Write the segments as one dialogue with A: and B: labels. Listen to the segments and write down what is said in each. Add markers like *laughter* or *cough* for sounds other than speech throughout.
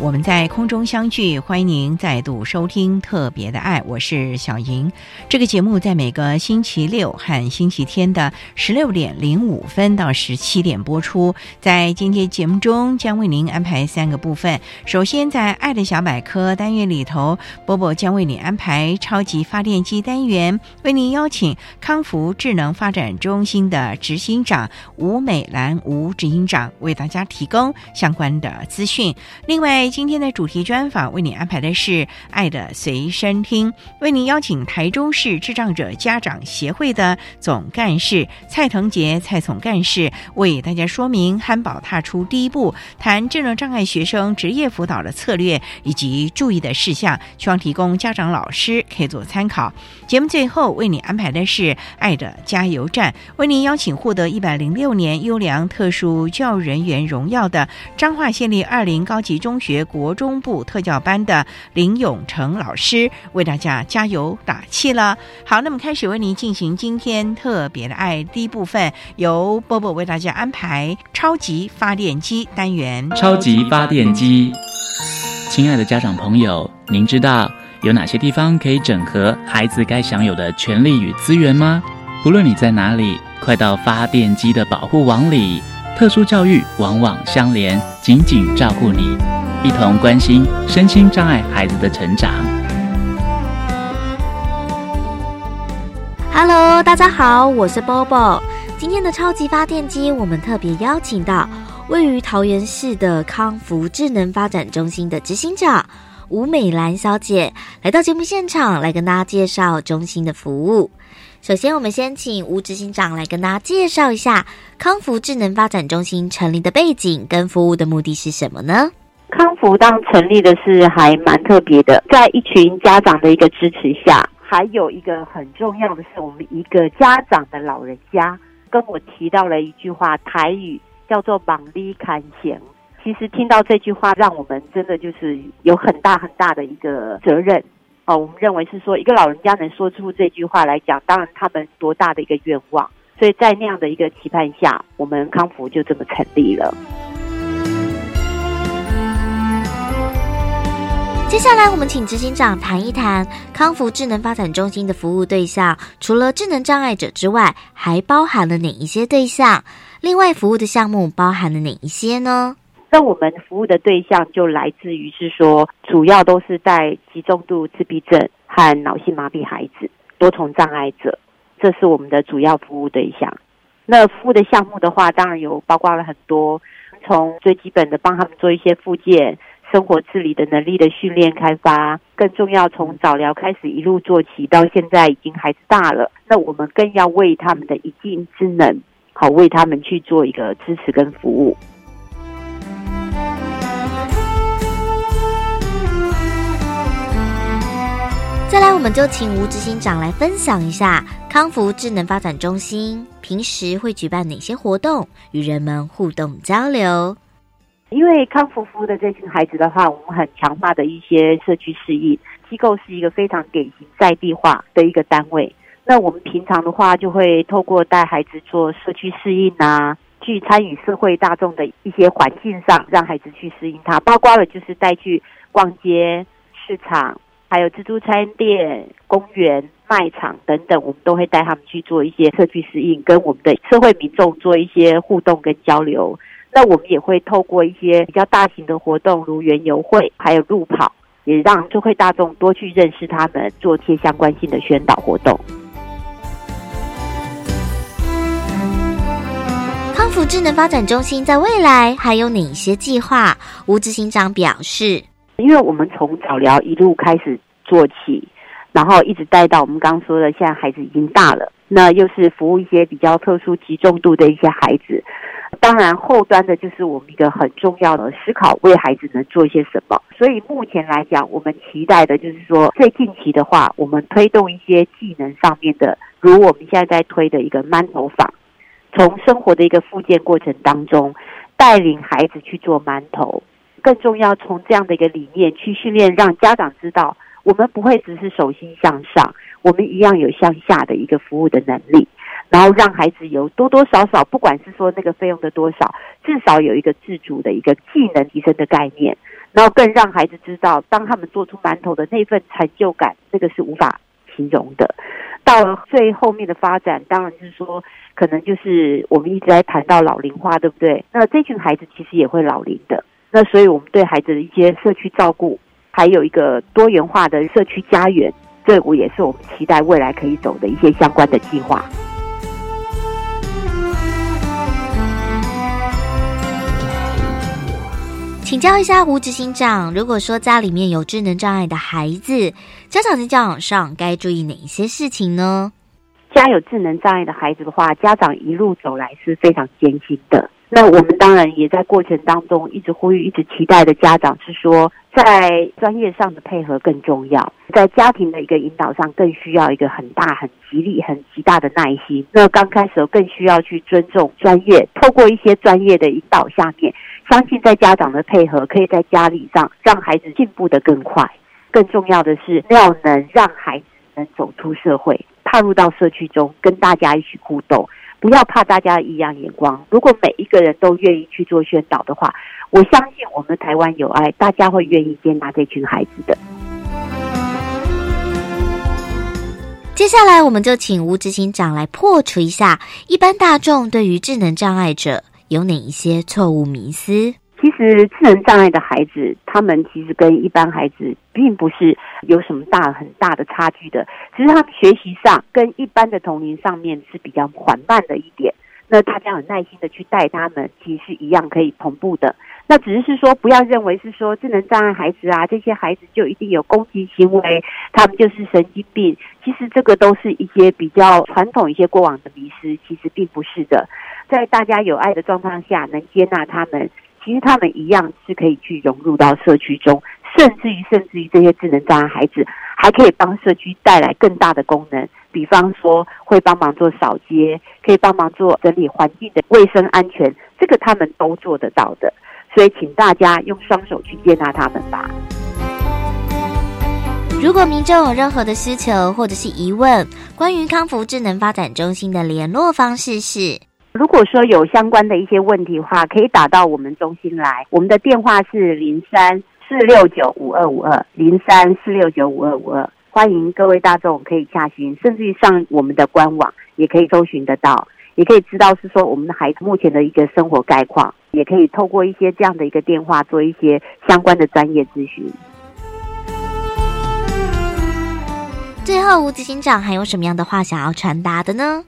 A: 我们在空中相聚，欢迎您再度收听《特别的爱》，我是小莹。这个节目在每个星期六和星期天的十六点零五分到十七点播出。在今天节目中，将为您安排三个部分。首先，在“爱的小百科”单元里头，波波将为你安排超级发电机单元，为您邀请康福智能发展中心的执行长吴美兰吴执行长为大家提供相关的资讯。另外，今天的主题专访，为你安排的是《爱的随身听》，为您邀请台中市智障者家长协会的总干事蔡腾杰蔡总干事为大家说明汉堡踏出第一步，谈智能障碍学生职业辅导的策略以及注意的事项，希望提供家长老师可以做参考。节目最后为你安排的是《爱的加油站》，为您邀请获得一百零六年优良特殊教育人员荣耀的彰化县立二林高级中。学国中部特教班的林永成老师为大家加油打气了。好，那么开始为您进行今天特别的爱第一部分，由波波为大家安排超级发电机单元。
B: 超级发电机，亲爱的家长朋友，您知道有哪些地方可以整合孩子该享有的权利与资源吗？不论你在哪里，快到发电机的保护网里。特殊教育往往相连，紧紧照顾你。一同关心身心障碍孩子的成长。
C: Hello，大家好，我是 Bobo。今天的超级发电机，我们特别邀请到位于桃园市的康福智能发展中心的执行长吴美兰小姐来到节目现场，来跟大家介绍中心的服务。首先，我们先请吴执行长来跟大家介绍一下康福智能发展中心成立的背景跟服务的目的是什么呢？
D: 康福当成立的是还蛮特别的，在一群家长的一个支持下，还有一个很重要的是，我们一个家长的老人家跟我提到了一句话，台语叫做“忙里看闲”。其实听到这句话，让我们真的就是有很大很大的一个责任哦。我们认为是说，一个老人家能说出这句话来讲，当然他们多大的一个愿望，所以在那样的一个期盼下，我们康福就这么成立了。
C: 接下来，我们请执行长谈一谈康福智能发展中心的服务对象，除了智能障碍者之外，还包含了哪一些对象？另外，服务的项目包含了哪一些呢？
D: 那我们服务的对象就来自于是说，主要都是在集中度自闭症和脑性麻痹孩子、多重障碍者，这是我们的主要服务对象。那服务的项目的话，当然有包括了很多，从最基本的帮他们做一些复健。生活自理的能力的训练开发，更重要。从早疗开始一路做起，到现在已经孩子大了，那我们更要为他们的一技之能，好为他们去做一个支持跟服务。
C: 再来，我们就请吴执行长来分享一下康福智能发展中心平时会举办哪些活动，与人们互动交流。
D: 因为康复服务的这群孩子的话，我们很强化的一些社区适应机构是一个非常典型在地化的一个单位。那我们平常的话，就会透过带孩子做社区适应啊，去参与社会大众的一些环境上，让孩子去适应它，包括了就是带去逛街、市场，还有自助餐店、公园、卖场等等，我们都会带他们去做一些社区适应，跟我们的社会民众做一些互动跟交流。那我们也会透过一些比较大型的活动，如园游会，还有路跑，也让社会大众多去认识他们，做一些相关性的宣导活动。
C: 康复智能发展中心在未来还有哪些计划？吴执行长表示，
D: 因为我们从早疗一路开始做起，然后一直带到我们刚刚说的，现在孩子已经大了，那又是服务一些比较特殊集中度的一些孩子。当然，后端的就是我们一个很重要的思考，为孩子能做些什么。所以目前来讲，我们期待的就是说，最近期的话，我们推动一些技能上面的，如我们现在在推的一个馒头坊，从生活的一个复健过程当中，带领孩子去做馒头。更重要，从这样的一个理念去训练，让家长知道，我们不会只是手心向上，我们一样有向下的一个服务的能力。然后让孩子有多多少少，不管是说那个费用的多少，至少有一个自主的一个技能提升的概念，然后更让孩子知道，当他们做出馒头的那份成就感，这个是无法形容的。到了最后面的发展，当然是说，可能就是我们一直在谈到老龄化，对不对？那这群孩子其实也会老龄的，那所以我们对孩子的一些社区照顾，还有一个多元化的社区家园，这我也是我们期待未来可以走的一些相关的计划。
C: 请教一下吴执行长，如果说家里面有智能障碍的孩子，家长在教养上该注意哪一些事情呢？
D: 家有智能障碍的孩子的话，家长一路走来是非常艰辛的。那我们当然也在过程当中一直呼吁、一直期待的家长是说，在专业上的配合更重要，在家庭的一个引导上更需要一个很大、很极力、很极大的耐心。那刚开始更需要去尊重专业，透过一些专业的引导下面。相信在家长的配合，可以在家里上让孩子进步的更快。更重要的是，要能让孩子能走出社会，踏入到社区中，跟大家一起互动。不要怕大家异样眼光。如果每一个人都愿意去做宣导的话，我相信我们台湾有爱，大家会愿意接纳这群孩子的。
C: 接下来，我们就请吴执行长来破除一下一般大众对于智能障碍者。有哪一些错误迷思？
D: 其实智能障碍的孩子，他们其实跟一般孩子并不是有什么大很大的差距的，只是他们学习上跟一般的同龄上面是比较缓慢的一点。那大家很耐心的去带他们，其实一样可以同步的。那只是说，不要认为是说智能障碍孩子啊，这些孩子就一定有攻击行为，他们就是神经病。其实这个都是一些比较传统一些过往的迷思，其实并不是的。在大家有爱的状况下，能接纳他们，其实他们一样是可以去融入到社区中，甚至于甚至于这些智能障碍孩子还可以帮社区带来更大的功能，比方说会帮忙做扫街，可以帮忙做整理环境的卫生安全，这个他们都做得到的。所以，请大家用双手去接纳他们吧。
C: 如果民众有任何的需求或者是疑问，关于康福智能发展中心的联络方式是。
D: 如果说有相关的一些问题的话，可以打到我们中心来。我们的电话是零三四六九五二五二零三四六九五二五二，欢迎各位大众可以洽询，甚至于上我们的官网也可以搜寻得到，也可以知道是说我们的孩子目前的一个生活概况，也可以透过一些这样的一个电话做一些相关的专业咨询。
C: 最后，吴执行长还有什么样的话想要传达的呢？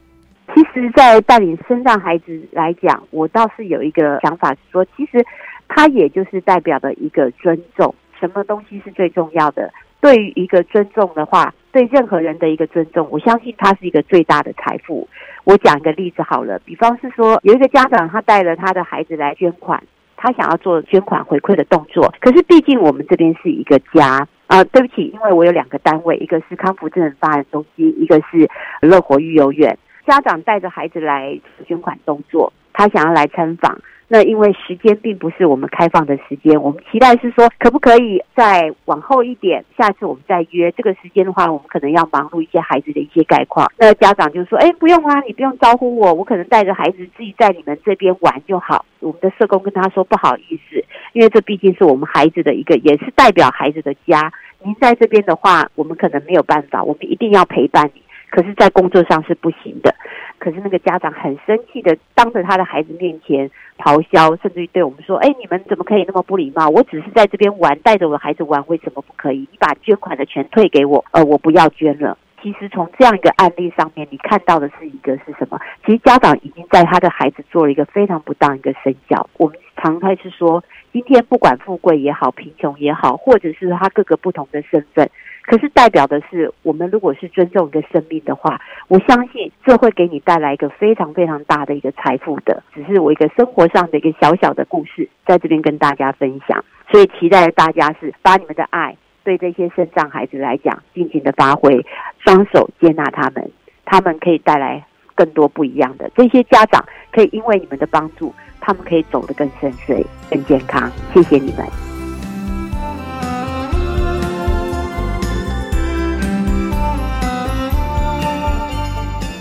D: 其实，在带领身障孩子来讲，我倒是有一个想法，是说，其实他也就是代表的一个尊重。什么东西是最重要的？对于一个尊重的话，对任何人的一个尊重，我相信它是一个最大的财富。我讲一个例子好了，比方是说，有一个家长他带了他的孩子来捐款，他想要做捐款回馈的动作，可是毕竟我们这边是一个家啊，对不起，因为我有两个单位，一个是康福智能发展中心，一个是乐活育幼院。家长带着孩子来捐款动作，他想要来参访。那因为时间并不是我们开放的时间，我们期待是说，可不可以再往后一点？下次我们再约这个时间的话，我们可能要忙碌一些孩子的一些概况。那家长就说：“哎，不用啦，你不用招呼我，我可能带着孩子自己在你们这边玩就好。”我们的社工跟他说：“不好意思，因为这毕竟是我们孩子的一个，也是代表孩子的家。您在这边的话，我们可能没有办法，我们一定要陪伴你。可是，在工作上是不行的。可是那个家长很生气的，当着他的孩子面前。”咆哮，甚至于对我们说：“哎，你们怎么可以那么不礼貌？我只是在这边玩，带着我的孩子玩，为什么不可以？你把捐款的钱退给我，呃，我不要捐了。”其实从这样一个案例上面，你看到的是一个是什么？其实家长已经在他的孩子做了一个非常不当一个身教。我们常态是说，今天不管富贵也好，贫穷也好，或者是他各个不同的身份。可是代表的是，我们如果是尊重一个生命的话，我相信这会给你带来一个非常非常大的一个财富的。只是我一个生活上的一个小小的故事，在这边跟大家分享。所以期待大家是把你们的爱对这些身障孩子来讲，尽情的发挥，双手接纳他们，他们可以带来更多不一样的。这些家长可以因为你们的帮助，他们可以走得更顺遂、更健康。谢谢你们。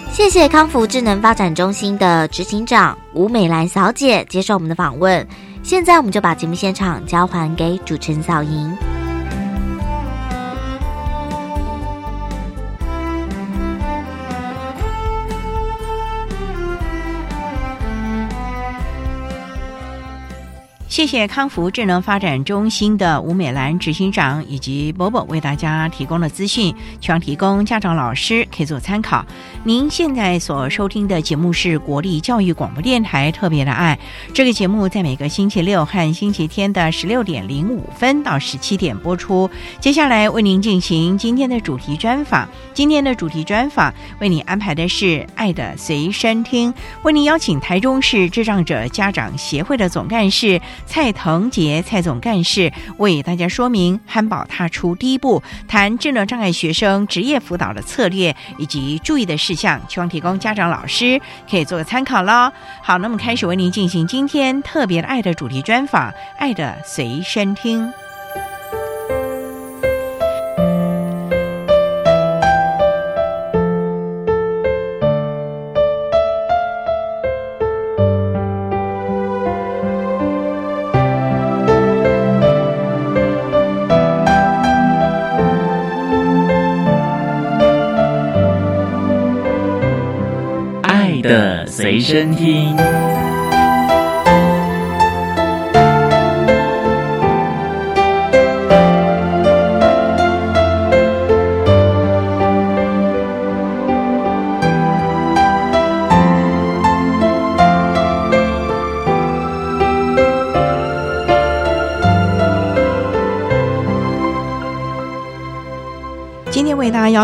C: 谢谢康福智能发展中心的执行长吴美兰小姐接受我们的访问。现在我们就把节目现场交还给主持人小莹。
A: 谢谢康福智能发展中心的吴美兰执行长以及伯伯为大家提供的资讯，希望提供家长、老师可以做参考。您现在所收听的节目是国立教育广播电台特别的爱，这个节目在每个星期六和星期天的十六点零五分到十七点播出。接下来为您进行今天的主题专访，今天的主题专访为你安排的是爱的随身听，为您邀请台中市智障者家长协会的总干事。蔡腾杰蔡总干事为大家说明汉堡踏出第一步，谈智能障碍学生职业辅导的策略以及注意的事项，希望提供家长老师可以做个参考喽。好，那么开始为您进行今天特别的爱的主题专访，爱的随身听。
B: 身听。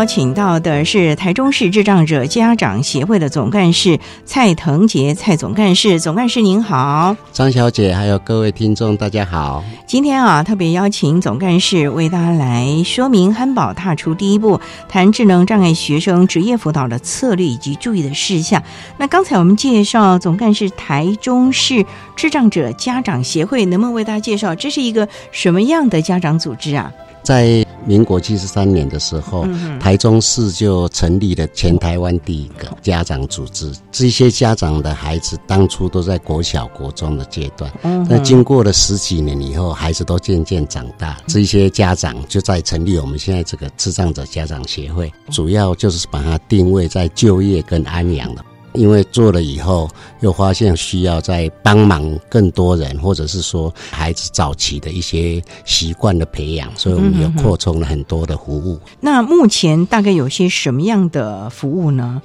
B: 请到的是台中市智障者家长协会的总干事蔡腾杰，蔡总干事，总干事您好，
E: 张小姐，还有各位听众，大家好。
A: 今天啊，特别邀请总干事为大家来说明憨宝踏出第一步，谈智能障碍学生职业辅导的策略以及注意的事项。那刚才我们介绍总干事台中市智障者家长协会，能不能为大家介绍这是一个什么样的家长组织啊？
E: 在民国七十三年的时候，台中市就成立了全台湾第一个家长组织。这些家长的孩子当初都在国小、国中的阶段，那经过了十几年以后，孩子都渐渐长大。这些家长就在成立我们现在这个智障者家长协会，主要就是把它定位在就业跟安养的。因为做了以后，又发现需要再帮忙更多人，或者是说孩子早期的一些习惯的培养，所以我们有扩充了很多的服务。
A: 那目前大概有些什么样的服务呢？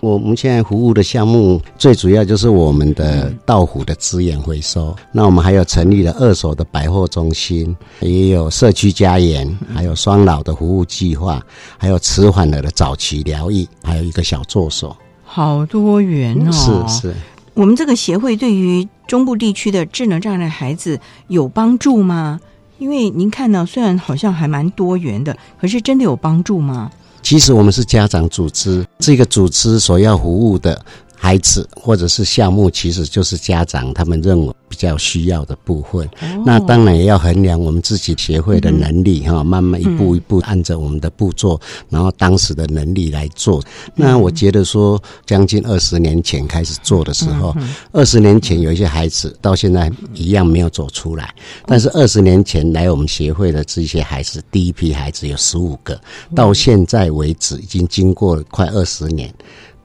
E: 我们现在服务的项目最主要就是我们的稻谷的资源回收。那我们还有成立了二手的百货中心，也有社区家园，还有双老的服务计划，还有迟缓了的早期疗愈，还有一个小作所。
A: 好多元哦！
E: 是是，
A: 我们这个协会对于中部地区的智能障碍孩子有帮助吗？因为您看到，虽然好像还蛮多元的，可是真的有帮助吗？
E: 其实我们是家长组织，这个组织所要服务的孩子或者是项目，其实就是家长他们认为比较需要的部分。那当然也要衡量我们自己协会的能力哈，慢慢一步一步按照我们的步骤，然后当时的能力来做。那我觉得说，将近二十年前开始做的时候，二十年前有一些孩子到现在一样没有走出来，但是二十年前来我们协会的这些孩子，第一批孩子有十五个，到现在为止已经经过快二十年。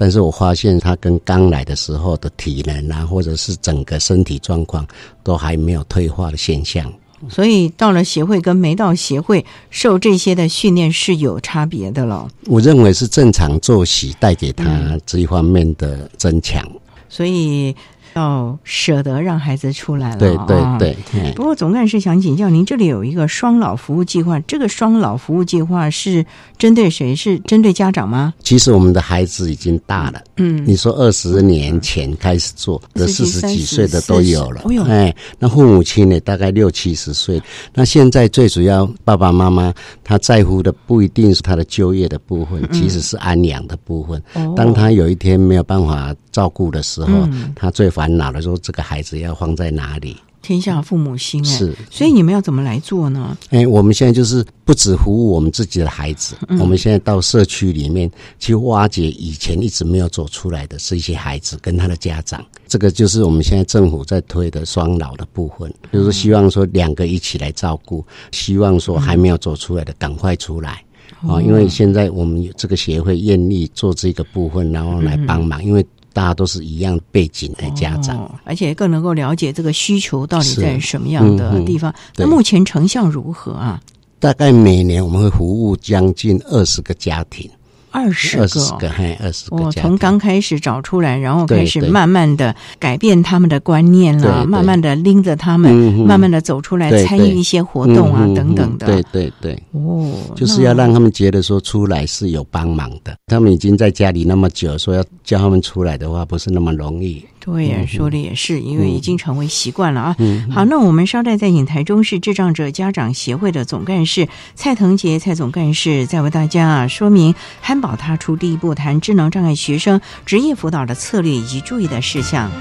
E: 但是我发现他跟刚来的时候的体能啊，或者是整个身体状况，都还没有退化的现象。
A: 所以到了协会跟没到协会，受这些的训练是有差别的了。
E: 我认为是正常作息带给他这一方面的增强。
A: 所以。要舍得让孩子出来了，
E: 对对对。
A: 不过总干事想请教您，这里有一个双老服务计划，这个双老服务计划是针对谁？是针对家长吗？
E: 其实我们的孩子已经大了，嗯，你说二十年前开始做的四十几岁的都有了，哎，那父母亲呢，大概六七十岁。那现在最主要爸爸妈妈他在乎的不一定是他的就业的部分，其实是安养的部分。当他有一天没有办法照顾的时候，他最。烦恼的时候，这个孩子要放在哪里？
A: 天下父母心哎，
E: 是，
A: 所以你们要怎么来做呢？
E: 哎，我们现在就是不止服务我们自己的孩子，我们现在到社区里面去挖掘以前一直没有走出来的这些孩子跟他的家长。这个就是我们现在政府在推的双老的部分，就是希望说两个一起来照顾，希望说还没有走出来的赶快出来啊！因为现在我们这个协会愿意做这个部分，然后来帮忙，因为。大家都是一样背景的家长，
A: 而且更能够了解这个需求到底在什么样的地方。那目前成效如何啊？
E: 大概每年我们会服务将近二十个家庭。
A: 二十个，二
E: 十个，还二十个。
A: 我从刚开始找出来，然后开始慢慢的改变他们的观念了，慢慢的拎着他们，慢慢的走出来，参与一些活动啊，等等的。
E: 对对对，哦，就是要让他们觉得说出来是有帮忙的。他们已经在家里那么久，说要叫他们出来的话，不是那么容易。
A: 对，说的也是，因为已经成为习惯了啊。好，那我们稍待在引台中市智障者家长协会的总干事蔡腾杰蔡总干事，再为大家啊说明汉堡踏出第一步，谈智能障碍学生职业辅导的策略以及注意的事项。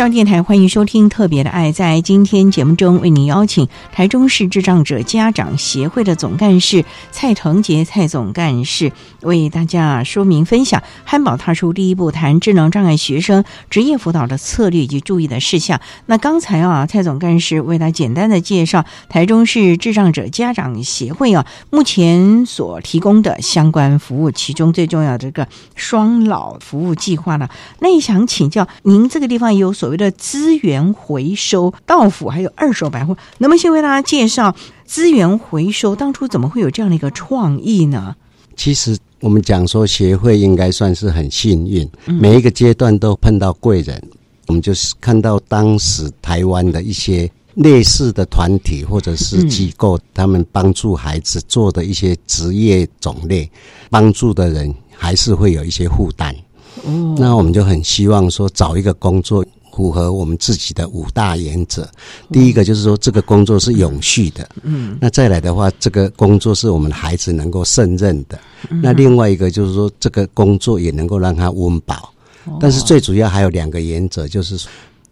A: 上电台欢迎收听《特别的爱》。在今天节目中，为您邀请台中市智障者家长协会的总干事蔡腾杰蔡总干事为大家说明分享汉堡踏出第一步，谈智能障碍学生职业辅导的策略以及注意的事项。那刚才啊，蔡总干事为他简单的介绍台中市智障者家长协会啊目前所提供的相关服务，其中最重要的这个双老服务计划呢。那也想请教您，这个地方有。所谓的资源回收、到府还有二手百货，能不能先为大家介绍资源回收？当初怎么会有这样的一个创意呢？
E: 其实我们讲说，协会应该算是很幸运，每一个阶段都碰到贵人。我们就是看到当时台湾的一些类似的团体或者是机构，他们帮助孩子做的一些职业种类，帮助的人还是会有一些负担。哦，那我们就很希望说找一个工作。符合我们自己的五大原则，第一个就是说这个工作是永续的，嗯，那再来的话，这个工作是我们孩子能够胜任的，那另外一个就是说这个工作也能够让他温饱，但是最主要还有两个原则，就是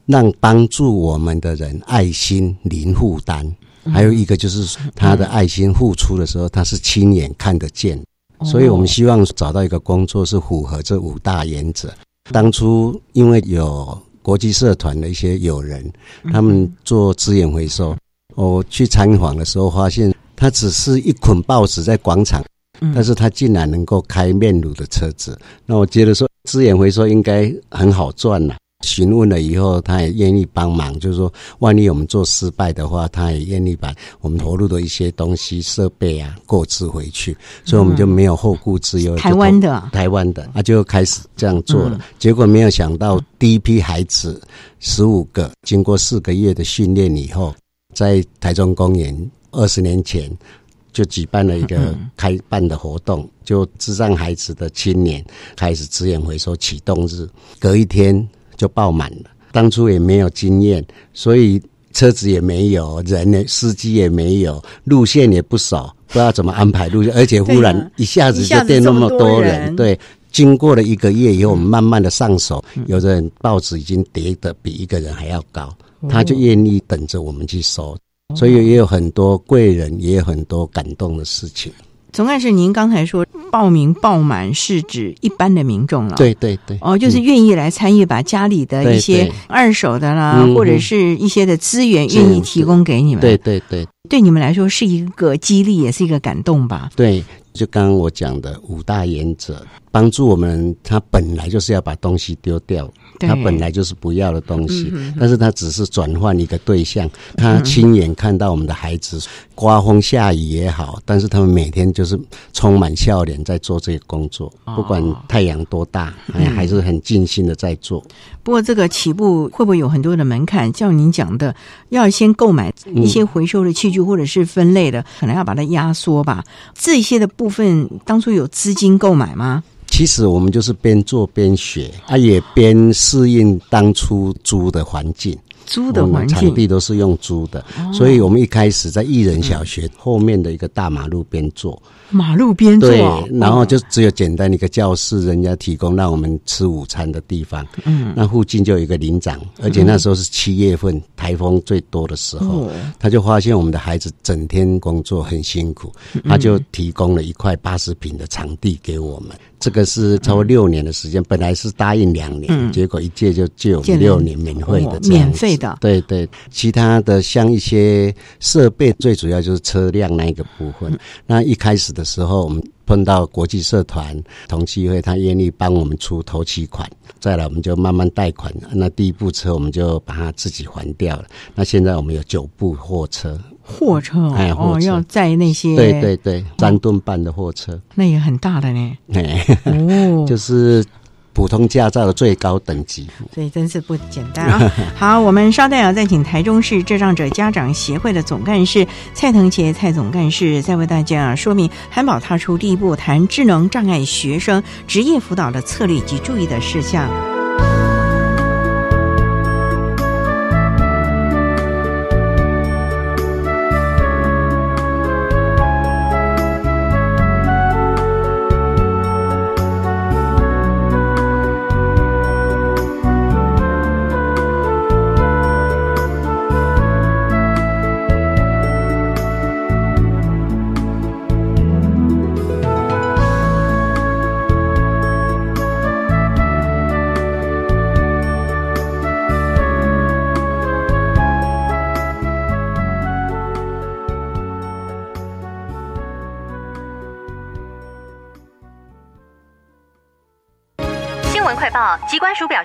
E: 让帮助我们的人爱心零负担，还有一个就是他的爱心付出的时候，他是亲眼看得见，所以我们希望找到一个工作是符合这五大原则。当初因为有。国际社团的一些友人，他们做资源回收。我去参访的时候，发现他只是一捆报纸在广场，但是他竟然能够开面乳的车子。那我觉得说，资源回收应该很好赚呐。询问了以后，他也愿意帮忙。就是说，万一我们做失败的话，他也愿意把我们投入的一些东西、设备啊购置回去。所以我们就没有后顾之忧。
A: 台湾的，
E: 台湾的，他就开始这样做了。结果没有想到，第一批孩子十五个，经过四个月的训练以后，在台中公园二十年前就举办了一个开办的活动，就智障孩子的青年开始资源回收启动日，隔一天。就爆满了。当初也没有经验，所以车子也没有，人呢，司机也没有，路线也不熟，不知道怎么安排路线。而且忽然一下子就变那么多人。对，经过了一个月以后，我们慢慢的上手，有的人报纸已经叠的比一个人还要高，他就愿意等着我们去收。所以也有很多贵人，也有很多感动的事情。
A: 总干事，您刚才说报名爆满是指一般的民众了，
E: 对对对，
A: 哦，就是愿意来参与，把家里的一些二手的啦，或者是一些的资源愿意提供给你们，
E: 对对对，
A: 对你们来说是一个激励，也是一个感动吧？
E: 对，就刚刚我讲的五大原则，帮助我们，他本来就是要把东西丢掉。他本来就是不要的东西，但是他只是转换一个对象。他亲眼看到我们的孩子刮风下雨也好，但是他们每天就是充满笑脸在做这个工作，不管太阳多大，哎，还是很尽心的在做。
A: 不过这个起步会不会有很多的门槛？像您讲的，要先购买一些回收的器具或者是分类的，可能要把它压缩吧。这些的部分当初有资金购买吗？
E: 其实我们就是边做边学，啊，也边适应当初租的环境。
A: 租的环境，
E: 场地都是用租的，所以我们一开始在艺人小学后面的一个大马路边做。
A: 马路边做，
E: 对，然后就只有简单的一个教室，人家提供让我们吃午餐的地方。嗯，那附近就有一个林长，而且那时候是七月份，台风最多的时候，他就发现我们的孩子整天工作很辛苦，他就提供了一块八十平的场地给我们。这个是超过六年的时间，本来是答应两年，结果一借就借我们六年免费的，
A: 免费的。
E: 对对，其他的像一些设备，最主要就是车辆那一个部分。那一开始的时候，我们碰到国际社团同期会，他愿意帮我们出头期款，再来我们就慢慢贷款。那第一部车我们就把它自己还掉了。那现在我们有九部货车。
A: 货车哦，要载那些
E: 对对对，三吨半的货车，
A: 那也很大的呢。
E: 哦，*laughs* 就是普通驾照的最高等级，
A: 所以真是不简单啊。*laughs* 好，我们稍待啊，再请台中市智障者家长协会的总干事蔡腾杰蔡总干事，再为大家说明韩宝踏出第一步，谈智能障碍学生职业辅导的策略及注意的事项。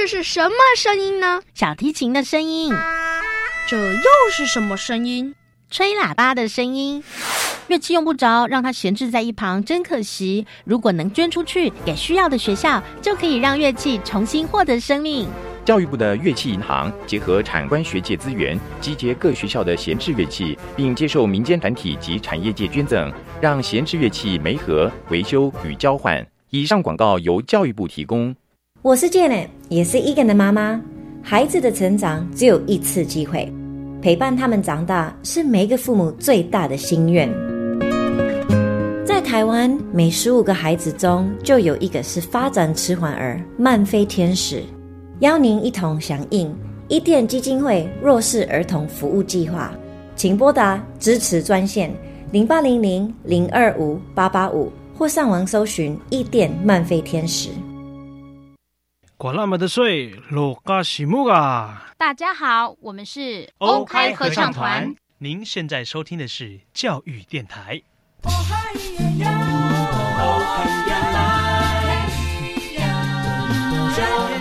F: 这是什么声音呢？
G: 小提琴的声音。
F: 这又是什么声音？
G: 吹喇叭的声音。乐器用不着，让它闲置在一旁，真可惜。如果能捐出去给需要的学校，就可以让乐器重新获得生命。
H: 教育部的乐器银行结合产官学界资源，集结各学校的闲置乐器，并接受民间团体及产业界捐赠，让闲置乐器媒合、维修与交换。以上广告由教育部提供。
I: 我是 Jane，也是 Egan 的妈妈。孩子的成长只有一次机会，陪伴他们长大是每一个父母最大的心愿。在台湾，每十五个孩子中就有一个是发展迟缓儿、慢飞天使。邀您一同响应伊甸基金会弱势儿童服务计划，请拨打支持专线零八零零零二五八八五，或上网搜寻伊甸慢飞天使。
J: 管那么的水，罗嘎西木啊！
K: 大家好，我们是
J: 欧开合唱团。您现在收听的是教育电台。
A: 教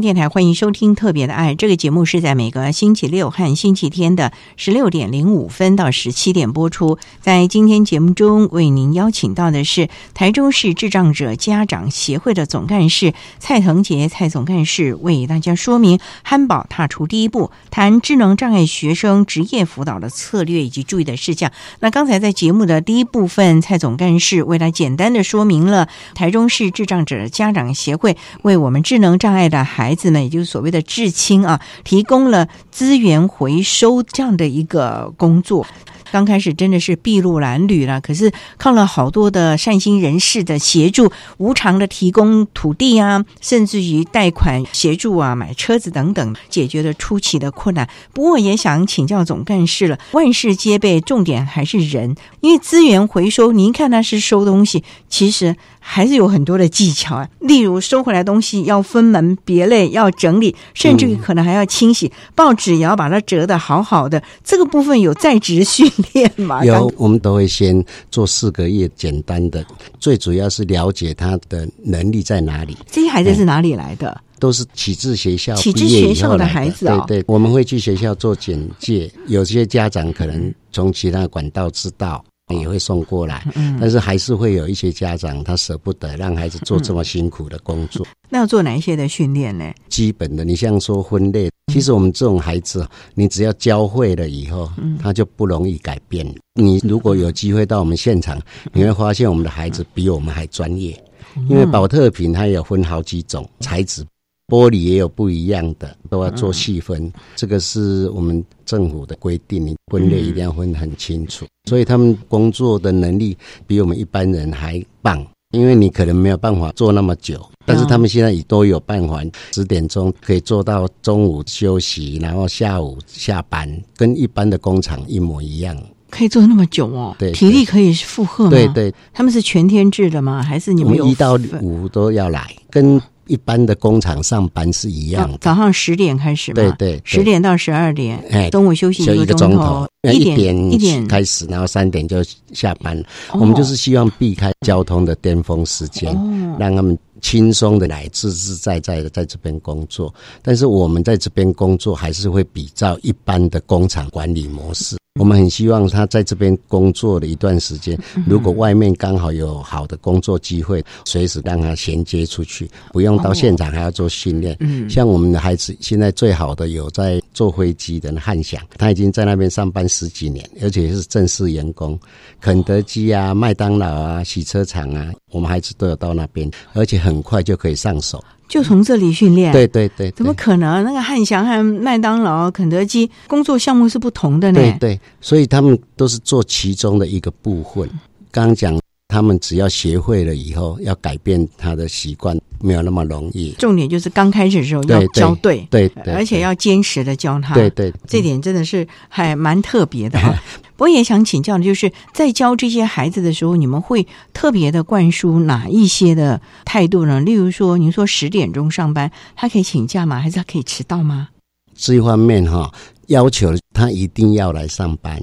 A: 电台欢迎收听《特别的爱》这个节目，是在每个星期六和星期天的十六点零五分到十七点播出。在今天节目中，为您邀请到的是台中市智障者家长协会的总干事蔡腾杰蔡总干事，为大家说明憨宝踏出第一步，谈智能障碍学生职业辅导的策略以及注意的事项。那刚才在节目的第一部分，蔡总干事为他简单的说明了台中市智障者家长协会为我们智能障碍的。孩孩子们，也就是所谓的至亲啊，提供了资源回收这样的一个工作。刚开始真的是筚路蓝缕了，可是靠了好多的善心人士的协助，无偿的提供土地啊，甚至于贷款协助啊，买车子等等，解决了初期的困难。不过也想请教总干事了，万事皆备，重点还是人，因为资源回收，您看那是收东西，其实。还是有很多的技巧啊，例如收回来东西要分门别类，要整理，甚至于可能还要清洗报纸，也要把它折得好好的。这个部分有在职训练吗？
E: 有，我们都会先做四个月简单的，最主要是了解他的能力在哪里。
A: 这些孩子是哪里来的？
E: 都是启智学校
A: 启智学校的孩子
E: 啊。对对，我们会去学校做简介，有些家长可能从其他管道知道。也会送过来，但是还是会有一些家长他舍不得让孩子做这么辛苦的工作。
A: 那要做哪一些的训练呢？
E: 基本的，你像说分类，其实我们这种孩子，你只要教会了以后，他就不容易改变。你如果有机会到我们现场，你会发现我们的孩子比我们还专业，因为保特瓶它有分好几种材质。玻璃也有不一样的，都要做细分。这个是我们政府的规定，你分类一定要分很清楚。所以他们工作的能力比我们一般人还棒，因为你可能没有办法做那么久，但是他们现在也都有办法，十点钟可以做到中午休息，然后下午下班，跟一般的工厂一模一样。
A: 可以做那么久哦？
E: 对，
A: 体力可以负荷吗？
E: 对对，
A: 他们是全天制的吗？还是你们
E: 一到五都要来？跟一般的工厂上班是一样的，
A: 早上十点开始，
E: 对对，
A: 十点到十二点，哎，中午休息
E: 一
A: 个钟头，
E: 一点一点开始，然后三点就下班。我们就是希望避开交通的巅峰时间，让他们轻松的来，自自在在的在这边工作。但是我们在这边工作，还是会比照一般的工厂管理模式。我们很希望他在这边工作的一段时间，如果外面刚好有好的工作机会，随时让他衔接出去，不用到现场还要做训练。嗯，像我们的孩子现在最好的有在坐飞机的汉翔，他已经在那边上班十几年，而且是正式员工。肯德基啊、麦当劳啊、洗车场啊，我们孩子都有到那边，而且很快就可以上手。
A: 就从这里训练，
E: 对对对，
A: 怎么可能？那个汉翔和麦当劳、肯德基工作项目是不同的呢。
E: 对对，所以他们都是做其中的一个部分。刚刚讲，他们只要学会了以后，要改变他的习惯，没有那么容易。
A: 重点就是刚开始的时候要教对，
E: 对，
A: 而且要坚持的教他。
E: 对对，
A: 这点真的是还蛮特别的。*laughs* 我也想请教的，就是在教这些孩子的时候，你们会特别的灌输哪一些的态度呢？例如说，您说十点钟上班，他可以请假吗？还是他可以迟到吗？
E: 这一方面哈，要求他一定要来上班，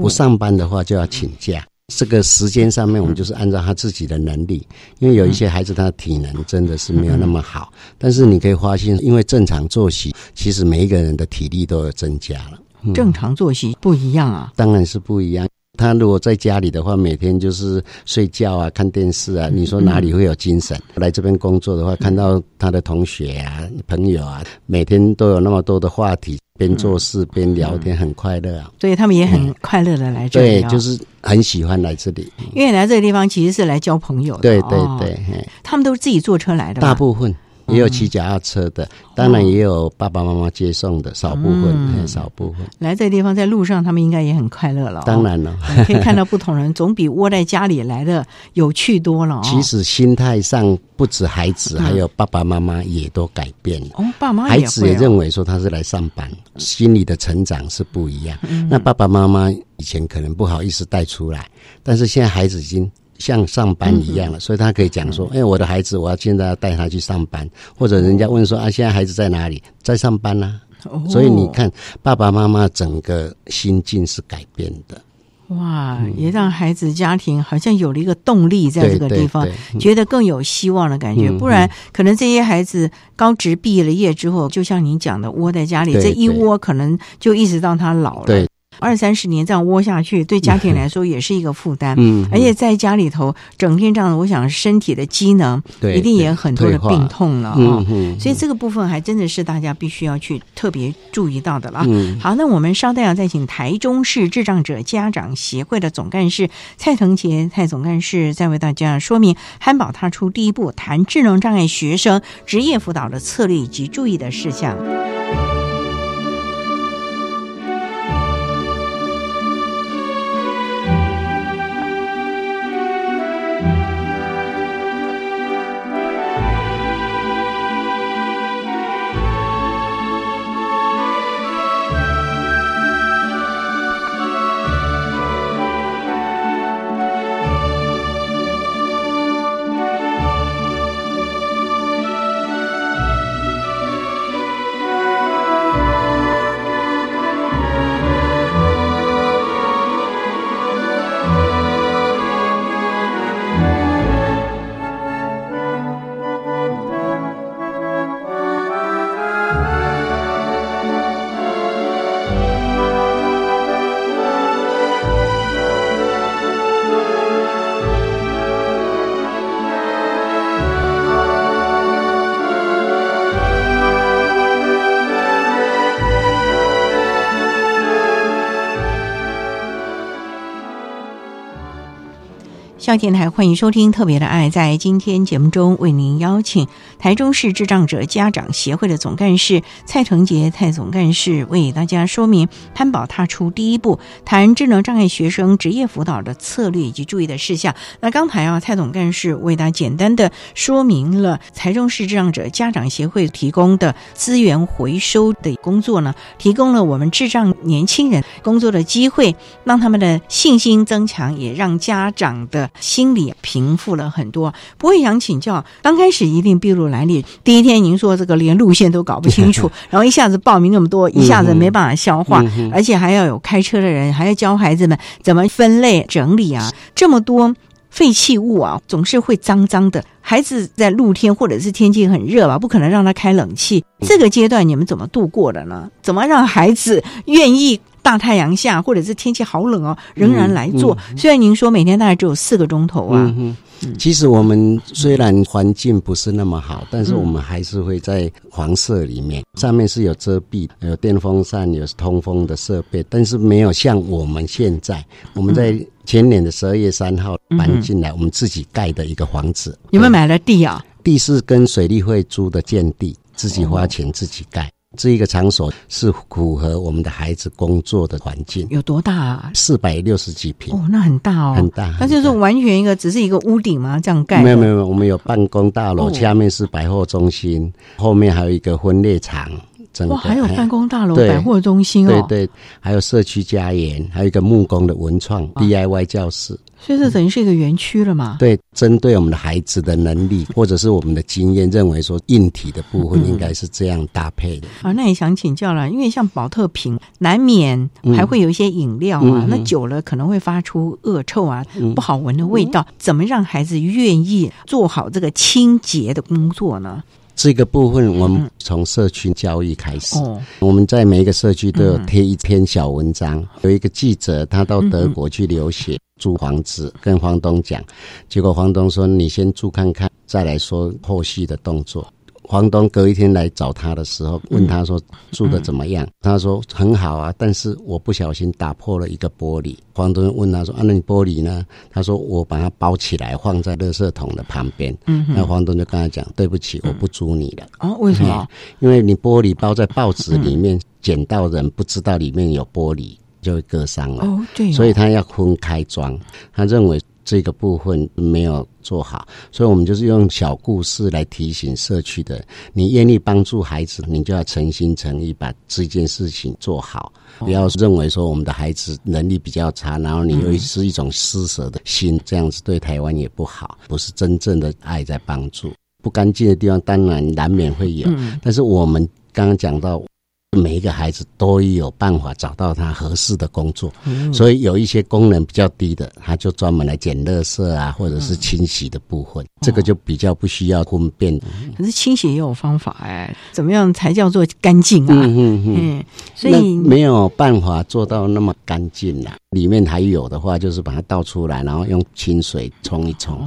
E: 不上班的话就要请假。这个时间上面，我们就是按照他自己的能力，因为有一些孩子他的体能真的是没有那么好，但是你可以发现，因为正常作息，其实每一个人的体力都有增加了。
A: 正常作息不一样啊，
E: 当然是不一样。他如果在家里的话，每天就是睡觉啊、看电视啊，你说哪里会有精神？来这边工作的话，看到他的同学啊、朋友啊，每天都有那么多的话题，边做事边聊天，很快乐啊。
A: 所以他们也很快乐的来这里，
E: 对，就是很喜欢来这里。
A: 因为来这个地方其实是来交朋友的，
E: 对对对。
A: 他们都是自己坐车来的，
E: 大部分。也有骑脚踏车的，当然也有爸爸妈妈接送的，少部分，很少部分。
A: 来这个地方，在路上他们应该也很快乐了。
E: 当然了，
A: 可以看到不同人，总比窝在家里来的有趣多了。
E: 其实心态上，不止孩子，还有爸爸妈妈也都改变了。
A: 哦，爸妈
E: 孩子也认为说他是来上班，心理的成长是不一样。那爸爸妈妈以前可能不好意思带出来，但是现在孩子已经。像上班一样了，所以他可以讲说：“哎，我的孩子，我要现在要带他去上班。”或者人家问说：“啊，现在孩子在哪里？在上班呢？”所以你看，爸爸妈妈整个心境是改变的。
A: 哇，也让孩子家庭好像有了一个动力，在这个地方觉得更有希望的感觉。不然，可能这些孩子高职毕业了业之后，就像您讲的，窝在家里，这一窝可能就一直到他老了。二三十年这样窝下去，对家庭 *laughs* 来说也是一个负担。嗯，而且在家里头整天这样，我想身体的机能一定也有很多的病痛了啊。所以这个部分还真的是大家必须要去特别注意到的了。好，那我们稍待要再请台中市智障者家长协会的总干事蔡腾杰蔡总干事再为大家说明汉堡踏出第一步，谈智能障碍学生职业辅导的策略以及注意的事项。校电台欢迎收听特别的爱，在今天节目中为您邀请台中市智障者家长协会的总干事蔡成杰蔡总干事为大家说明摊保踏出第一步，谈智能障碍学生职业辅导的策略以及注意的事项。那刚才啊，蔡总干事为大家简单的说明了台中市智障者家长协会提供的资源回收的工作呢，提供了我们智障年轻人工作的机会，让他们的信心增强，也让家长的。心里平复了很多，不会想请教。刚开始一定筚路蓝缕，第一天您说这个连路线都搞不清楚，*laughs* 然后一下子报名那么多，一下子没办法消化，而且还要有开车的人，还要教孩子们怎么分类整理啊，这么多废弃物啊，总是会脏脏的。孩子在露天或者是天气很热吧，不可能让他开冷气。这个阶段你们怎么度过的呢？怎么让孩子愿意大太阳下，或者是天气好冷哦，仍然来做？虽然您说每天大概只有四个钟头啊。
E: 其实我们虽然环境不是那么好，但是我们还是会在黄色里面，上面是有遮蔽、有电风扇、有通风的设备，但是没有像我们现在，我们在前年的十二月三号搬进来，我们自己盖的一个房子。
A: 你们买了地啊？
E: 地是跟水利会租的建地，自己花钱自己盖。这一个场所是符合我们的孩子工作的环境。
A: 有多大啊？
E: 四百六十几平。
A: 哦，那很大哦，
E: 很大。
A: 那就是完全一个只是一个屋顶吗？这样盖？
E: 没有没有没有，我们有办公大楼，下面是百货中心，后面还有一个婚列场。
A: 哇，还有办公大楼、百货中心
E: 哦。对对，还有社区家园，还有一个木工的文创 DIY 教室。
A: 所以这等于是一个园区了嘛？
E: 对，针对我们的孩子的能力，*laughs* 或者是我们的经验，认为说硬体的部分应该是这样搭配的。
A: 啊，那也想请教了，因为像保特瓶难免还会有一些饮料啊，那久了可能会发出恶臭啊，不好闻的味道。怎么让孩子愿意做好这个清洁的工作呢？
E: 这个部分，我们从社区教育开始。我们在每一个社区都有贴一篇小文章。有一个记者，他到德国去留学，租房子，跟房东讲，结果房东说：“你先住看看，再来说后续的动作。”房东隔一天来找他的时候，问他说住的怎么样？他说很好啊，但是我不小心打破了一个玻璃。房东问他说：“啊，那你玻璃呢？”他说：“我把它包起来，放在垃圾桶的旁边。”嗯，那房东就跟他讲：“对不起，我不租你了。”
A: 哦，为什么？
E: 因为你玻璃包在报纸里面，捡到人不知道里面有玻璃，就会割伤了。
A: 哦，对，
E: 所以他要分开装。他认为。这个部分没有做好，所以我们就是用小故事来提醒社区的，你愿意帮助孩子，你就要诚心诚意把这件事情做好，不要认为说我们的孩子能力比较差，然后你又是一种施舍的心，这样子对台湾也不好，不是真正的爱在帮助。不干净的地方当然难免会有，但是我们刚刚讲到。每一个孩子都有办法找到他合适的工作，所以有一些功能比较低的，他就专门来捡垃圾啊，或者是清洗的部分，这个就比较不需要分辨。
A: 可是清洗也有方法哎，怎么样才叫做干净啊？嗯嗯
E: 嗯，所以没有办法做到那么干净啦。里面还有的话，就是把它倒出来，然后用清水冲一冲。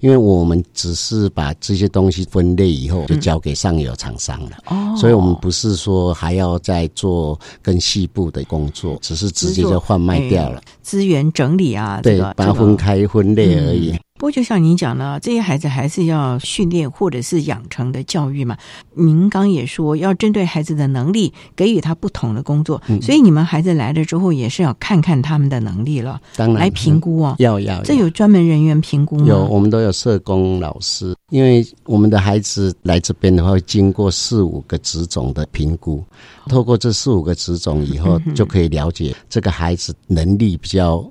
E: 因为我们只是把这些东西分类以后，就交给上游厂商了。哦，所以我们不是说还要再做更细部的工作，只是直接就换卖掉了。
A: 资源整理啊，
E: 对，把它分开分类而已。
A: 不过，就像您讲的，这些孩子还是要训练或者是养成的教育嘛。您刚也说，要针对孩子的能力给予他不同的工作，所以你们孩子来了之后，也是要看看他们的能力了，
E: 当然
A: 来评估哦。
E: 要要，
A: 这有专门人员评估吗？
E: 有，我们都有社工老师，因为我们的孩子来这边的话，会经过四五个职种的评估，透过这四五个职种以后，就可以了解这个孩子能力比较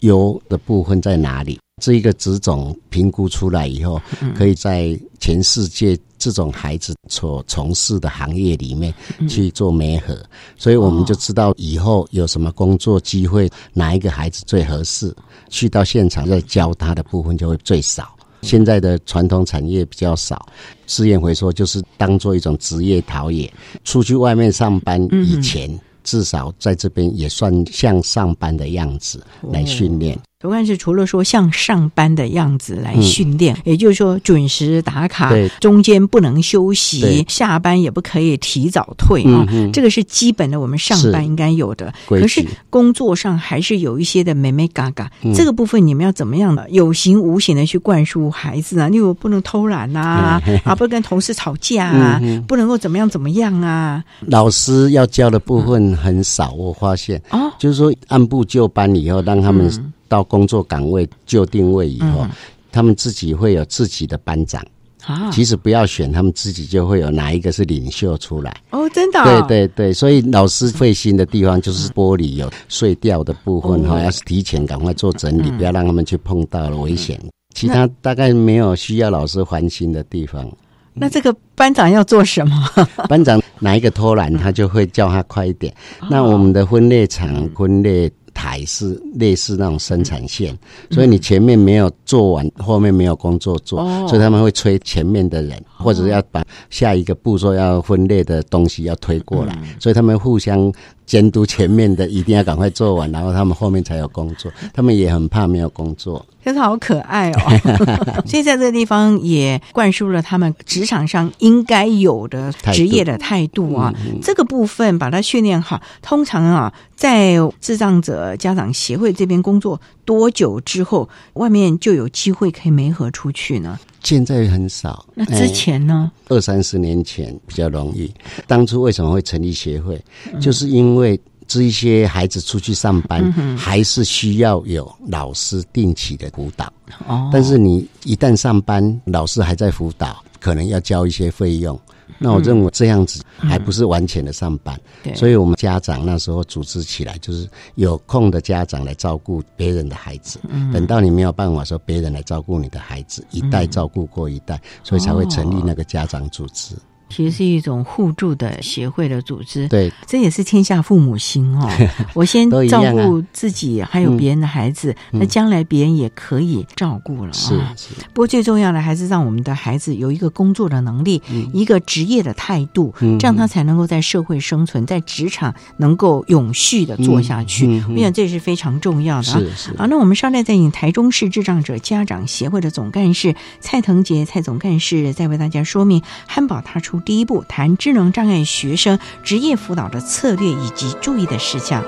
E: 优的部分在哪里。这一个职种评估出来以后，可以在全世界这种孩子所从事的行业里面去做媒合，所以我们就知道以后有什么工作机会，哪一个孩子最合适，去到现场再教他的部分就会最少。现在的传统产业比较少，资源回收就是当做一种职业陶冶，出去外面上班以前，至少在这边也算像上班的样子来训练。
A: 主要是除了说像上班的样子来训练，也就是说准时打卡，中间不能休息，下班也不可以提早退啊。这个是基本的，我们上班应该有的。可是工作上还是有一些的美美嘎嘎，这个部分你们要怎么样的有形无形的去灌输孩子啊？例如不能偷懒呐，啊，不跟同事吵架啊，不能够怎么样怎么样啊？
E: 老师要教的部分很少，我发现啊，就是说按部就班以后让他们。到工作岗位就定位以后，他们自己会有自己的班长啊。其实不要选，他们自己就会有哪一个是领袖出来
A: 哦，真的。
E: 对对对，所以老师费心的地方就是玻璃有碎掉的部分哈，要是提前赶快做整理，不要让他们去碰到了危险。其他大概没有需要老师烦心的地方。
A: 那这个班长要做什么？*laughs*
E: 班长哪一个偷懒，他就会叫他快一点。那我们的分裂场分裂。台是类似那种生产线，所以你前面没有做完，后面没有工作做，所以他们会催前面的人，或者要把下一个步骤要分类的东西要推过来，所以他们互相。监督前面的一定要赶快做完，然后他们后面才有工作。他们也很怕没有工作，
A: 真是好可爱哦！*laughs* *laughs* 所以在这个地方也灌输了他们职场上应该有的职业的态度啊。这个部分把它训练好，通常啊，在智障者家长协会这边工作多久之后，外面就有机会可以媒合出去呢？
E: 现在很少。
A: 那之前呢？
E: 二三十年前比较容易。当初为什么会成立协会？就是因为这一些孩子出去上班，还是需要有老师定期的辅导。哦。但是你一旦上班，老师还在辅导，可能要交一些费用。那我认为这样子还不是完全的上班，所以我们家长那时候组织起来，就是有空的家长来照顾别人的孩子，等到你没有办法说别人来照顾你的孩子，一代照顾过一代，所以才会成立那个家长组织。
A: 其实是一种互助的协会的组织，
E: 对，
A: 这也是天下父母心哦。*laughs* 我先照顾自己，还有别人的孩子，那将来别人也可以照顾了。
E: 是是。
A: 不过最重要的还是让我们的孩子有一个工作的能力，一个职业的态度，这样他才能够在社会生存，在职场能够永续的做下去。我想这是非常重要的。
E: 是是。
A: 好，那我们稍待再引台中市智障者家长协会的总干事蔡腾杰蔡总干事，再为大家说明汉堡他出。第一步，谈智能障碍学生职业辅导的策略以及注意的事项。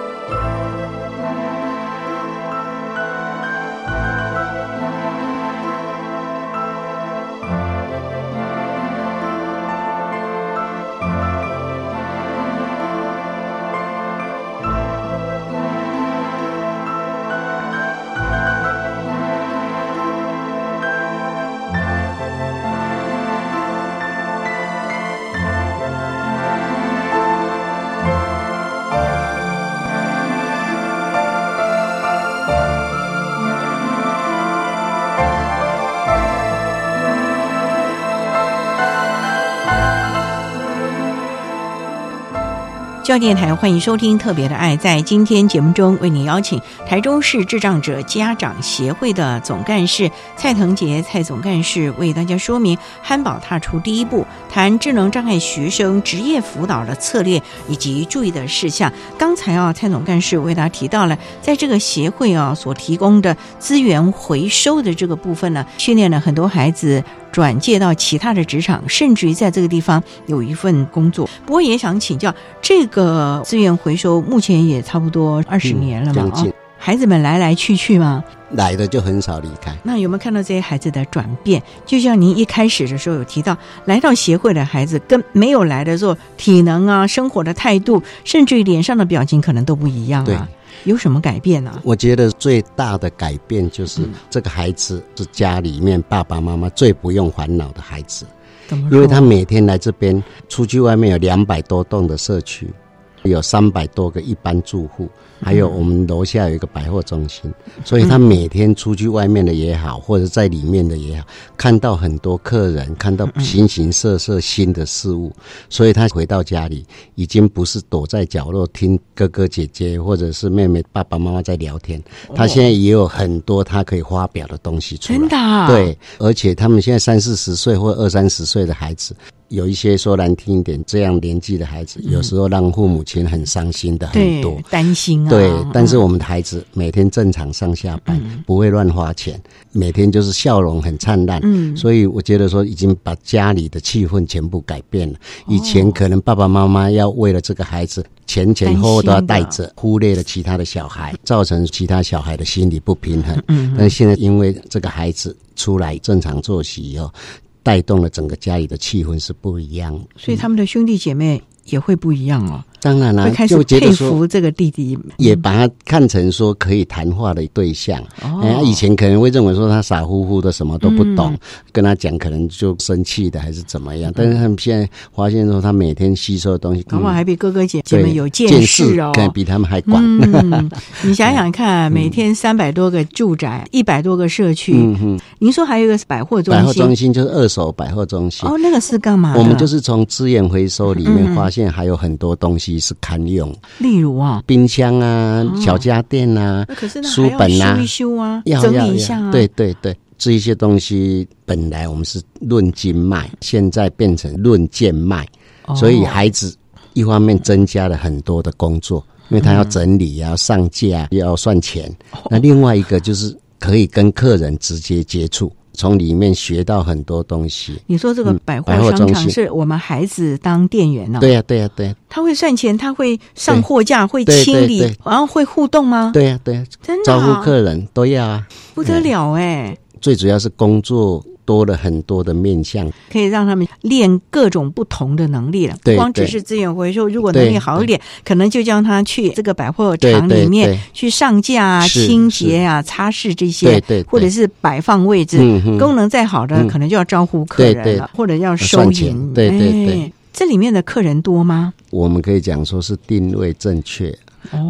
A: 教电台欢迎收听《特别的爱》。在今天节目中，为您邀请台中市智障者家长协会的总干事蔡腾杰蔡总干事为大家说明汉堡踏出第一步，谈智能障碍学生职业辅导的策略以及注意的事项。刚才啊，蔡总干事为大家提到了，在这个协会啊所提供的资源回收的这个部分呢，训练了很多孩子。转介到其他的职场，甚至于在这个地方有一份工作。不过也想请教，这个资源回收目前也差不多二十年了嘛？啊，孩子们来来去去吗？
E: 来的就很少离开。
A: 那有没有看到这些孩子的转变？就像您一开始的时候有提到，来到协会的孩子跟没有来的时候，体能啊、生活的态度，甚至于脸上的表情，可能都不一样啊。有什么改变呢？
E: 我觉得最大的改变就是这个孩子是家里面爸爸妈妈最不用烦恼的孩子，因为他每天来这边，出去外面有两百多栋的社区。有三百多个一般住户，还有我们楼下有一个百货中心，所以他每天出去外面的也好，或者在里面的也好，看到很多客人，看到形形色色新的事物，所以他回到家里已经不是躲在角落听哥哥姐姐或者是妹妹爸爸妈妈在聊天，他现在也有很多他可以发表的东西出来。
A: 真的？
E: 对，而且他们现在三四十岁或二三十岁的孩子。有一些说难听一点，这样年纪的孩子，有时候让父母亲很伤心的很多，
A: 担心啊。
E: 对，但是我们的孩子每天正常上下班，不会乱花钱，每天就是笑容很灿烂。嗯，所以我觉得说已经把家里的气氛全部改变了。以前可能爸爸妈妈要为了这个孩子前前后后都要带着，忽略了其他的小孩，造成其他小孩的心理不平衡。嗯，但现在因为这个孩子出来正常作息以后。带动了整个家里的气氛是不一样，
A: 所以他们的兄弟姐妹也会不一样哦。
E: 当然了，
A: 开始佩服这个弟弟，
E: 也把他看成说可以谈话的对象。哦，以前可能会认为说他傻乎乎的，什么都不懂，跟他讲可能就生气的，还是怎么样。但是他们现在发现说，他每天吸收的东西，
A: 恐怕还比哥哥姐姐们有见识哦，
E: 可能比他们还广。*laughs*
A: 你想想看，每天三百多个住宅，一百多个社区。您说还有一个百货中心，
E: 百货中心就是二手百货中心。
A: 哦，那个是干嘛？
E: 我们就是从资源回收里面发现还有很多东西。西是堪用，
A: 例如啊，
E: 冰箱啊、小家电啊、书本
A: 啊，修一修啊，
E: 要
A: 整理一下啊。
E: 对对对，这一些东西本来我们是论斤卖，现在变成论件卖，所以孩子一方面增加了很多的工作，因为他要整理、要上架、要算钱。那另外一个就是可以跟客人直接接触。从里面学到很多东西。
A: 你说这个百货商场是我们孩子当店员呢？
E: 对呀，对呀，对。
A: 他会算钱，他会上货架，会清理，然后会互动吗？
E: 对呀，对呀，
A: 真的
E: 招呼客人都要啊，
A: 不得了哎。
E: 最主要是工作。多了很多的面向，
A: 可以让他们练各种不同的能力了。
E: 不，
A: 光只是资源回收，如果能力好一点，可能就叫他去这个百货厂里面去上架啊、清洁啊、擦拭这些，或者是摆放位置。功能再好的，可能就要招呼客人了，或者要收银。
E: 对对对，
A: 这里面的客人多吗？
E: 我们可以讲说是定位正确。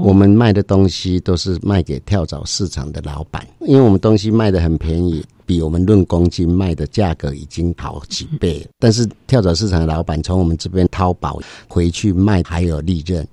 E: 我们卖的东西都是卖给跳蚤市场的老板，因为我们东西卖的很便宜。比我们论公斤卖的价格已经好几倍，但是跳蚤市场的老板从我们这边淘宝回去卖还有利润，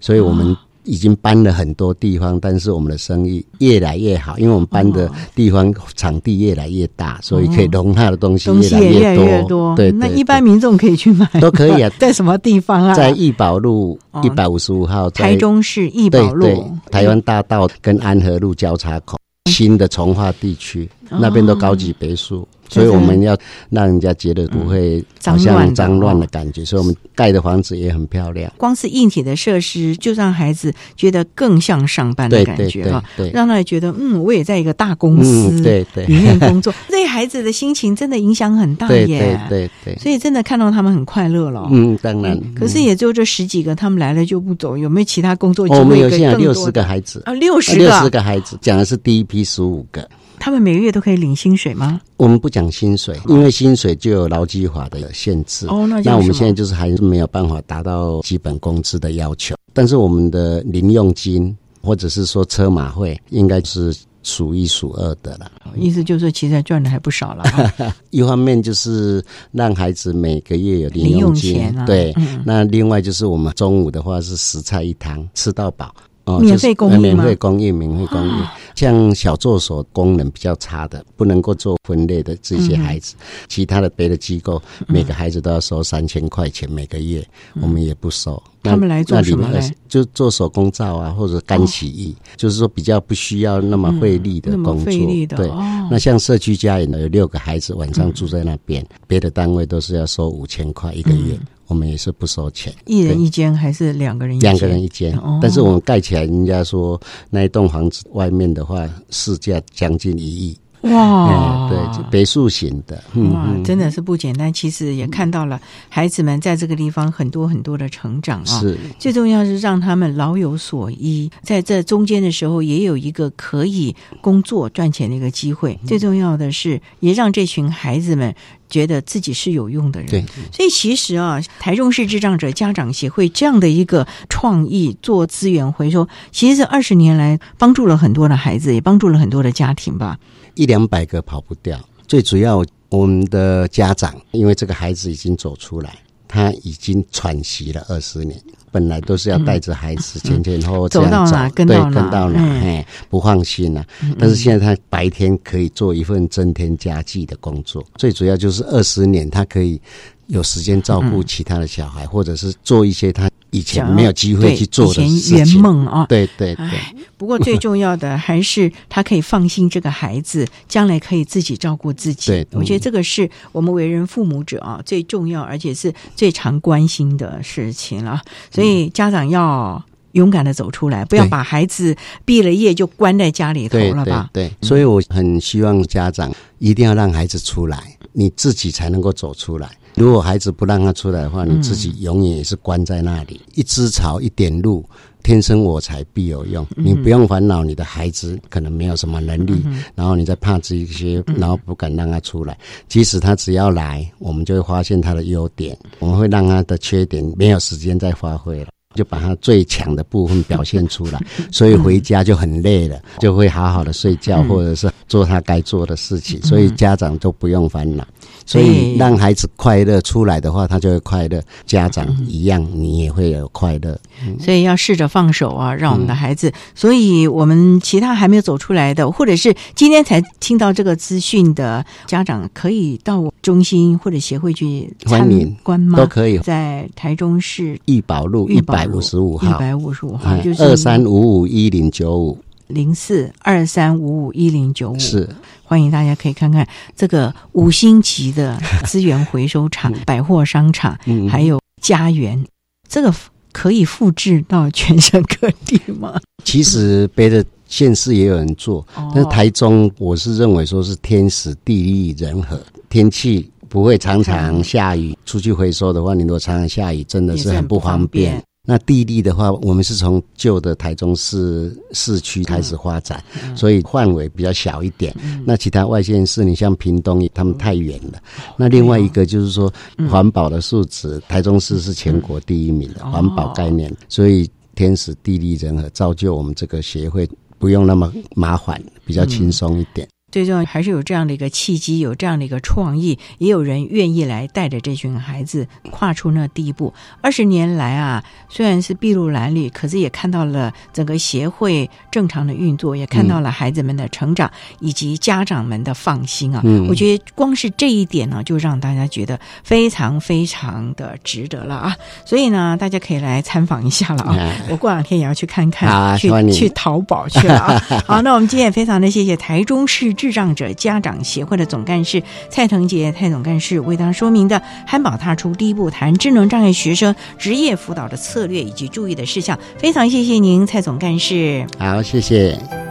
E: 所以我们已经搬了很多地方，但是我们的生意越来越好，因为我们搬的地方场地越来越大，所以可以容纳的东西越来
A: 越多。对，那一般民众可以去买，
E: 都可以啊。*laughs*
A: 在什么地方啊？
E: 在义宝路一百五十五号，
A: 台中市义宝路，
E: 台湾大道跟安和路交叉口。新的从化地区那边都高级别墅。所以我们要让人家觉得不会好像脏乱的感觉，所以我们盖的房子也很漂亮。
A: 光是硬体的设施，就让孩子觉得更像上班的感觉哈，让他觉得嗯，我也在一个大公司
E: 对对
A: 里面工作，*laughs* 对孩子的心情真的影响很大
E: 耶。对对对，
A: 所以真的看到他们很快乐了。
E: 嗯，当然。
A: 可是也就这十几个，他们来了就不走，有没有其他工作？
E: 我们有现在六十个孩子
A: 啊，六十
E: 六十个孩子，讲的是第一批十五个。
A: 他们每个月都可以领薪水吗？
E: 我们不讲薪水，因为薪水就有劳基法的限制。
A: 哦，那
E: 那我们现在就是还是没有办法达到基本工资的要求。但是我们的零用金或者是说车马费，应该是数一数二的了。
A: 意思就是其实赚的还不少了。*laughs*
E: 一方面就是让孩子每个月有
A: 零
E: 用金，
A: 啊、
E: 对。那另外就是我们中午的话是十菜一汤，吃到饱。
A: 免费供应
E: 免费供应，免费供应。像小作所功能比较差的，不能够做分类的这些孩子，其他的别的机构，每个孩子都要收三千块钱每个月，我们也不收。
A: 他们来做什么
E: 就做手工皂啊，或者干洗衣，就是说比较不需要那么费力的工作。对，那像社区家园呢有六个孩子晚上住在那边，别的单位都是要收五千块一个月。我们也是不收钱，
A: 一人一间还是两个人一间？
E: 两个人一间，但是我们盖起来，人家说那一栋房子外面的话，市价将近一亿。
A: 哇，
E: 对，别墅型的，
A: 哇，真的是不简单。其实也看到了孩子们在这个地方很多很多的成长啊。
E: 是，
A: 最重要是让他们老有所依，在这中间的时候也有一个可以工作赚钱的一个机会。最重要的是，也让这群孩子们觉得自己是有用的人。
E: 对，
A: 所以其实啊，台中市智障者家长协会这样的一个创意做资源回收，其实这二十年来帮助了很多的孩子，也帮助了很多的家庭吧。
E: 一两百个跑不掉，最主要我们的家长，因为这个孩子已经走出来，他已经喘息了二十年，本来都是要带着孩子前前后后这样走，对，跟到哪，哎，不放心了。但是现在他白天可以做一份增添家计的工作，最主要就是二十年，他可以有时间照顾其他的小孩，或者是做一些他。以前没有机会去做的
A: 圆梦啊，
E: 对对对。
A: 不过最重要的还是他可以放心，这个孩子将来可以自己照顾自己。
E: 对，
A: 我觉得这个是我们为人父母者啊最重要，而且是最常关心的事情了。所以家长要勇敢的走出来，不要把孩子毕了业就关在家里头了吧？
E: 对，所以我很希望家长一定要让孩子出来，你自己才能够走出来。如果孩子不让他出来的话，你自己永远也是关在那里。一枝草，一点露，天生我材必有用。你不用烦恼你的孩子可能没有什么能力，然后你再怕这些，然后不敢让他出来。即使他只要来，我们就会发现他的优点，我们会让他的缺点没有时间再发挥了。就把他最强的部分表现出来，*laughs* 所以回家就很累了，就会好好的睡觉，或者是做他该做的事情，所以家长都不用烦恼。所以让孩子快乐出来的话，他就会快乐。家长一样，你也会有快乐。
A: 所以要试着放手啊，让我们的孩子。所以我们其他还没有走出来的，或者是今天才听到这个资讯的家长，可以到中心或者协会去参观吗？
E: 都可以，
A: 在台中市
E: 裕宝路一百五十五号，
A: 一百五十五号就是
E: 二三五五一零九五
A: 零四二三五五一零九五
E: 是。
A: 欢迎大家可以看看这个五星级的资源回收厂、百货商场，还有家园，这个可以复制到全省各地吗？
E: 其实别的县市也有人做，但台中我是认为说是天时地利人和，天气不会常常下雨，出去回收的话，你如果常常下雨，真的是很不方便。那地利的话，我们是从旧的台中市市区开始发展，所以范围比较小一点。那其他外县市，你像屏东，他们太远了。那另外一个就是说，环保的素质，台中市是全国第一名的环保概念，所以天时地利人和，造就我们这个协会不用那么麻烦，比较轻松一点。
A: 最重要还是有这样的一个契机，有这样的一个创意，也有人愿意来带着这群孩子跨出那第一步。二十年来啊，虽然是筚路蓝缕，可是也看到了整个协会正常的运作，也看到了孩子们的成长以及家长们的放心啊。我觉得光是这一点呢，就让大家觉得非常非常的值得了啊。所以呢，大家可以来参访一下了啊。我过两天也要去看看，去去淘宝去了啊。*laughs* 好，那我们今天也非常的谢谢台中市。智障者家长协会的总干事蔡腾杰蔡总干事为他说明的汉堡踏出第一步，谈智能障碍学生职业辅导的策略以及注意的事项，非常谢谢您，蔡总干事。
E: 好，谢谢。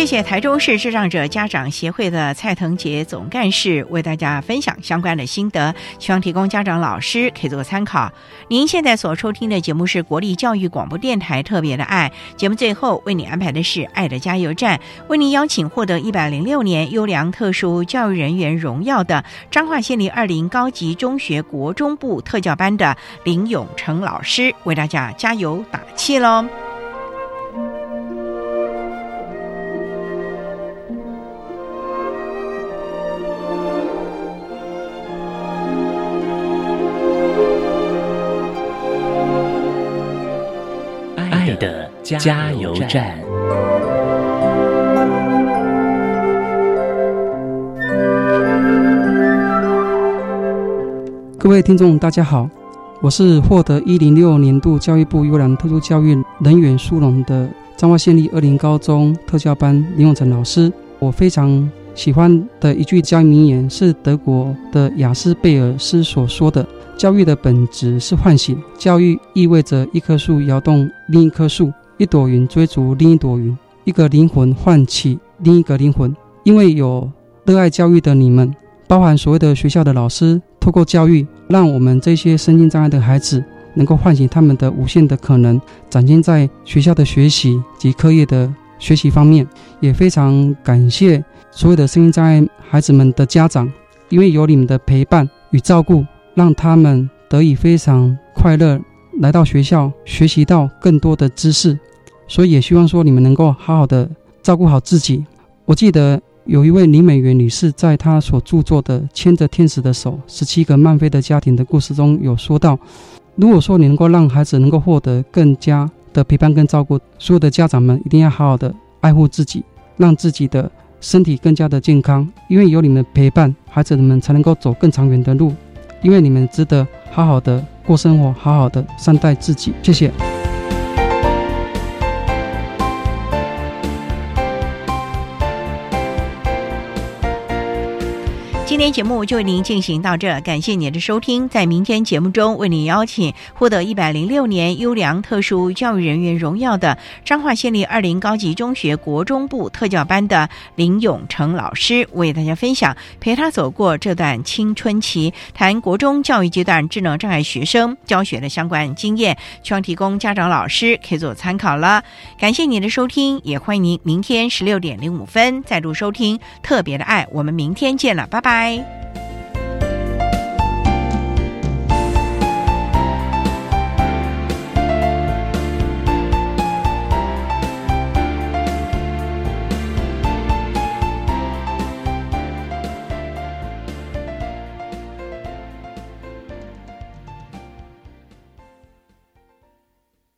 A: 谢谢台中市智障者家长协会的蔡腾杰总干事为大家分享相关的心得，希望提供家长老师可以做参考。您现在所收听的节目是国立教育广播电台特别的爱节目，最后为你安排的是爱的加油站，为您邀请获得一百零六年优良特殊教育人员荣耀的彰化县立二零高级中学国中部特教班的林永成老师为大家加油打气喽。
B: 加油站。
L: 各位听众，大家好，我是获得一零六年度教育部优良特殊教育人员殊荣的彰化县立二林高中特教班林永成老师。我非常喜欢的一句教育名言是德国的雅斯贝尔斯所说的：“教育的本质是唤醒，教育意味着一棵树摇动另一棵树。”一朵云追逐另一朵云，一个灵魂唤起另一个灵魂。因为有热爱教育的你们，包含所谓的学校的老师，透过教育，让我们这些身心障碍的孩子能够唤醒他们的无限的可能，展现在学校的学习及课业的学习方面。也非常感谢所有的身心障碍孩子们的家长，因为有你们的陪伴与照顾，让他们得以非常快乐来到学校，学习到更多的知识。所以也希望说你们能够好好的照顾好自己。我记得有一位李美媛女士在她所著作的《牵着天使的手：十七个漫飞的家庭的故事》中有说到，如果说你能够让孩子能够获得更加的陪伴跟照顾，所有的家长们一定要好好的爱护自己，让自己的身体更加的健康。因为有你们陪伴，孩子们才能够走更长远的路。因为你们值得好好的过生活，好好的善待自己。谢谢。
A: 今天节目就为您进行到这，感谢您的收听。在明天节目中，为您邀请获得一百零六年优良特殊教育人员荣耀的彰化县立二林高级中学国中部特教班的林永成老师，为大家分享陪他走过这段青春期，谈国中教育阶段智能障碍学生教学的相关经验，希望提供家长老师可以做参考了。感谢您的收听，也欢迎您明天十六点零五分再度收听特别的爱。我们明天见了，拜拜拜。